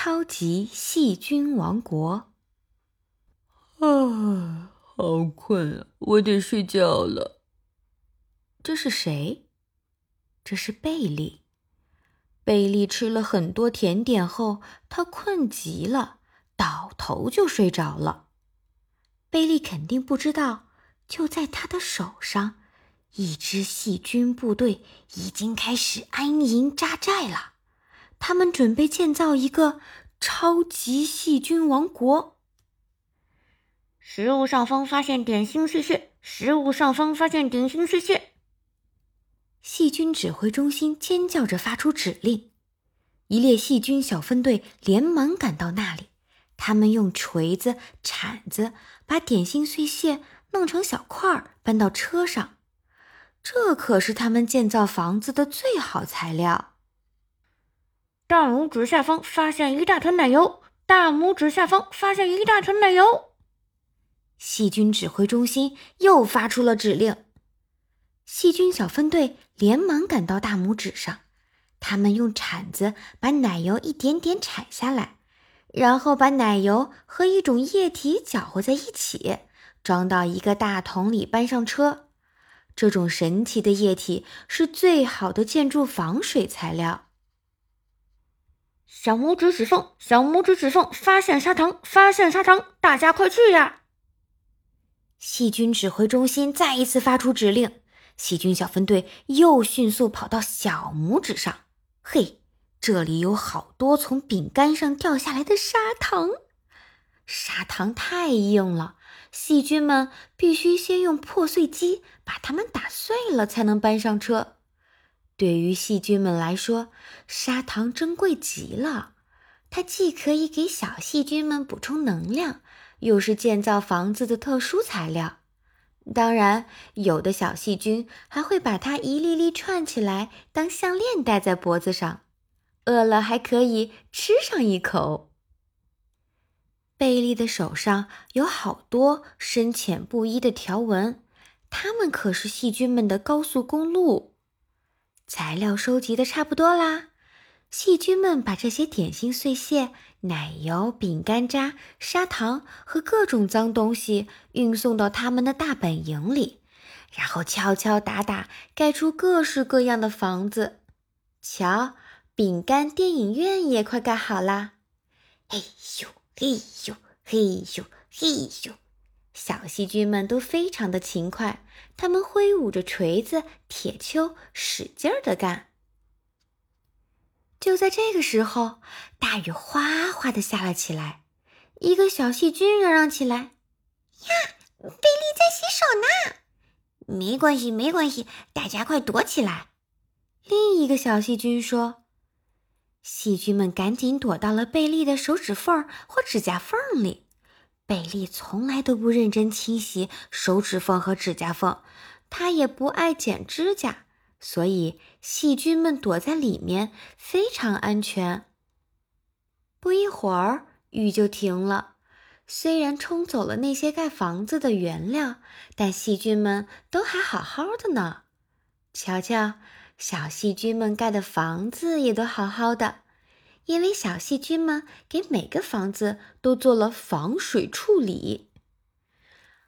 超级细菌王国。啊，好困啊，我得睡觉了。这是谁？这是贝利。贝利吃了很多甜点后，他困极了，倒头就睡着了。贝利肯定不知道，就在他的手上，一支细菌部队已经开始安营扎寨了。他们准备建造一个超级细菌王国。食物上方发现点心碎屑，食物上方发现点心碎屑。细菌指挥中心尖叫着发出指令，一列细菌小分队连忙赶到那里。他们用锤子、铲子把点心碎屑弄成小块儿，搬到车上。这可是他们建造房子的最好材料。大拇指下方发现一大团奶油，大拇指下方发现一大团奶油。细菌指挥中心又发出了指令。细菌小分队连忙赶到大拇指上，他们用铲子把奶油一点点铲下来。然后把奶油和一种液体搅和在一起，装到一个大桶里，搬上车。这种神奇的液体是最好的建筑防水材料。小拇指指缝，小拇指指缝，发现砂糖，发现砂糖，大家快去呀！细菌指挥中心再一次发出指令，细菌小分队又迅速跑到小拇指上。嘿！这里有好多从饼干上掉下来的砂糖，砂糖太硬了，细菌们必须先用破碎机把它们打碎了，才能搬上车。对于细菌们来说，砂糖珍贵极了，它既可以给小细菌们补充能量，又是建造房子的特殊材料。当然，有的小细菌还会把它一粒粒串起来当项链戴在脖子上。饿了还可以吃上一口。贝利的手上有好多深浅不一的条纹，它们可是细菌们的高速公路。材料收集的差不多啦，细菌们把这些点心碎屑、奶油、饼干渣、砂糖和各种脏东西运送到他们的大本营里，然后敲敲打打盖出各式各样的房子。瞧。饼干电影院也快盖好啦！嘿咻嘿咻嘿咻嘿咻，小细菌们都非常的勤快，他们挥舞着锤子、铁锹，使劲儿的干。就在这个时候，大雨哗哗的下了起来。一个小细菌嚷嚷起来：“呀，贝利在洗手呢！”“没关系，没关系，大家快躲起来。”另一个小细菌说。细菌们赶紧躲到了贝利的手指缝或指甲缝里。贝利从来都不认真清洗手指缝和指甲缝，他也不爱剪指甲，所以细菌们躲在里面非常安全。不一会儿，雨就停了。虽然冲走了那些盖房子的原料，但细菌们都还好好的呢。瞧瞧。小细菌们盖的房子也都好好的，因为小细菌们给每个房子都做了防水处理。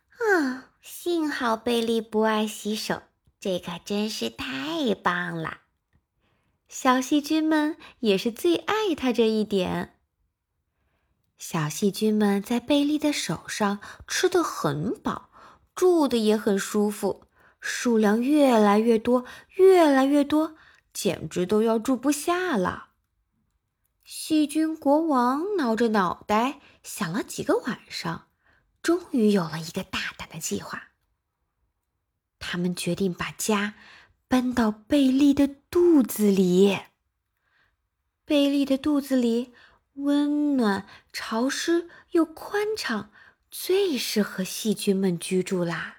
啊，幸好贝利不爱洗手，这可真是太棒了。小细菌们也是最爱他这一点。小细菌们在贝利的手上吃的很饱，住的也很舒服。数量越来越多，越来越多，简直都要住不下了。细菌国王挠着脑袋想了几个晚上，终于有了一个大胆的计划。他们决定把家搬到贝利的肚子里。贝利的肚子里温暖、潮湿又宽敞，最适合细菌们居住啦。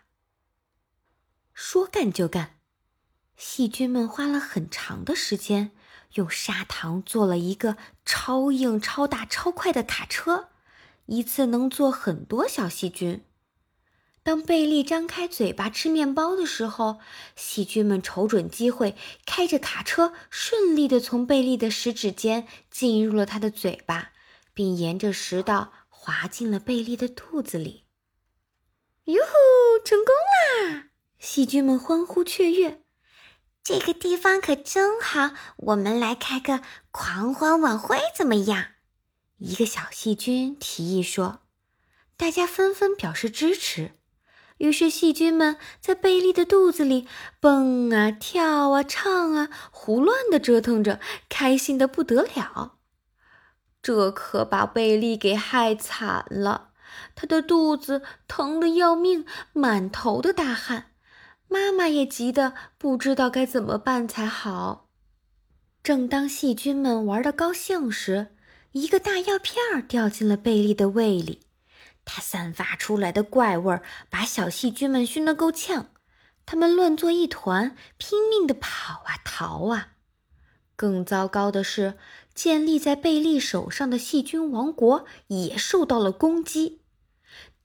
说干就干，细菌们花了很长的时间，用砂糖做了一个超硬、超大、超快的卡车，一次能坐很多小细菌。当贝利张开嘴巴吃面包的时候，细菌们瞅准机会，开着卡车顺利的从贝利的食指间进入了他的嘴巴，并沿着食道滑进了贝利的肚子里。哟吼，成功啦！细菌们欢呼雀跃。这个地方可真好，我们来开个狂欢晚会怎么样？一个小细菌提议说，大家纷纷表示支持。于是细菌们在贝利的肚子里蹦啊跳啊唱啊，胡乱的折腾着，开心的不得了。这可把贝利给害惨了，他的肚子疼得要命，满头的大汗。妈妈也急得不知道该怎么办才好。正当细菌们玩得高兴时，一个大药片儿掉进了贝利的胃里，它散发出来的怪味儿把小细菌们熏得够呛，它们乱作一团，拼命地跑啊逃啊。更糟糕的是，建立在贝利手上的细菌王国也受到了攻击。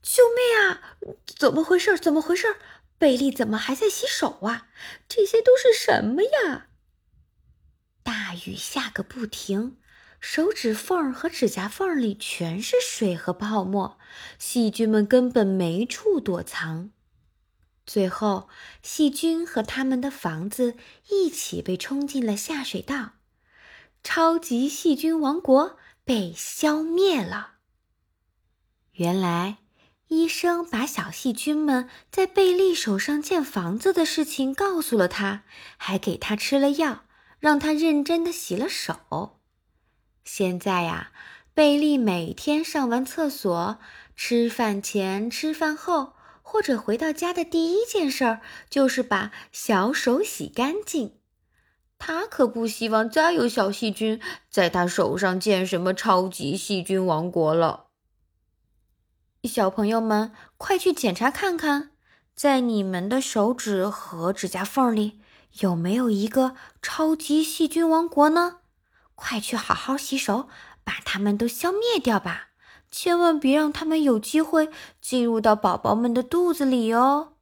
救命啊！怎么回事？怎么回事？贝利怎么还在洗手啊？这些都是什么呀？大雨下个不停，手指缝和指甲缝里全是水和泡沫，细菌们根本没处躲藏。最后，细菌和他们的房子一起被冲进了下水道，超级细菌王国被消灭了。原来。医生把小细菌们在贝利手上建房子的事情告诉了他，还给他吃了药，让他认真的洗了手。现在呀，贝利每天上完厕所、吃饭前、吃饭后，或者回到家的第一件事儿，就是把小手洗干净。他可不希望再有小细菌在他手上建什么超级细菌王国了。小朋友们，快去检查看看，在你们的手指和指甲缝里有没有一个超级细菌王国呢？快去好好洗手，把它们都消灭掉吧！千万别让它们有机会进入到宝宝们的肚子里哦。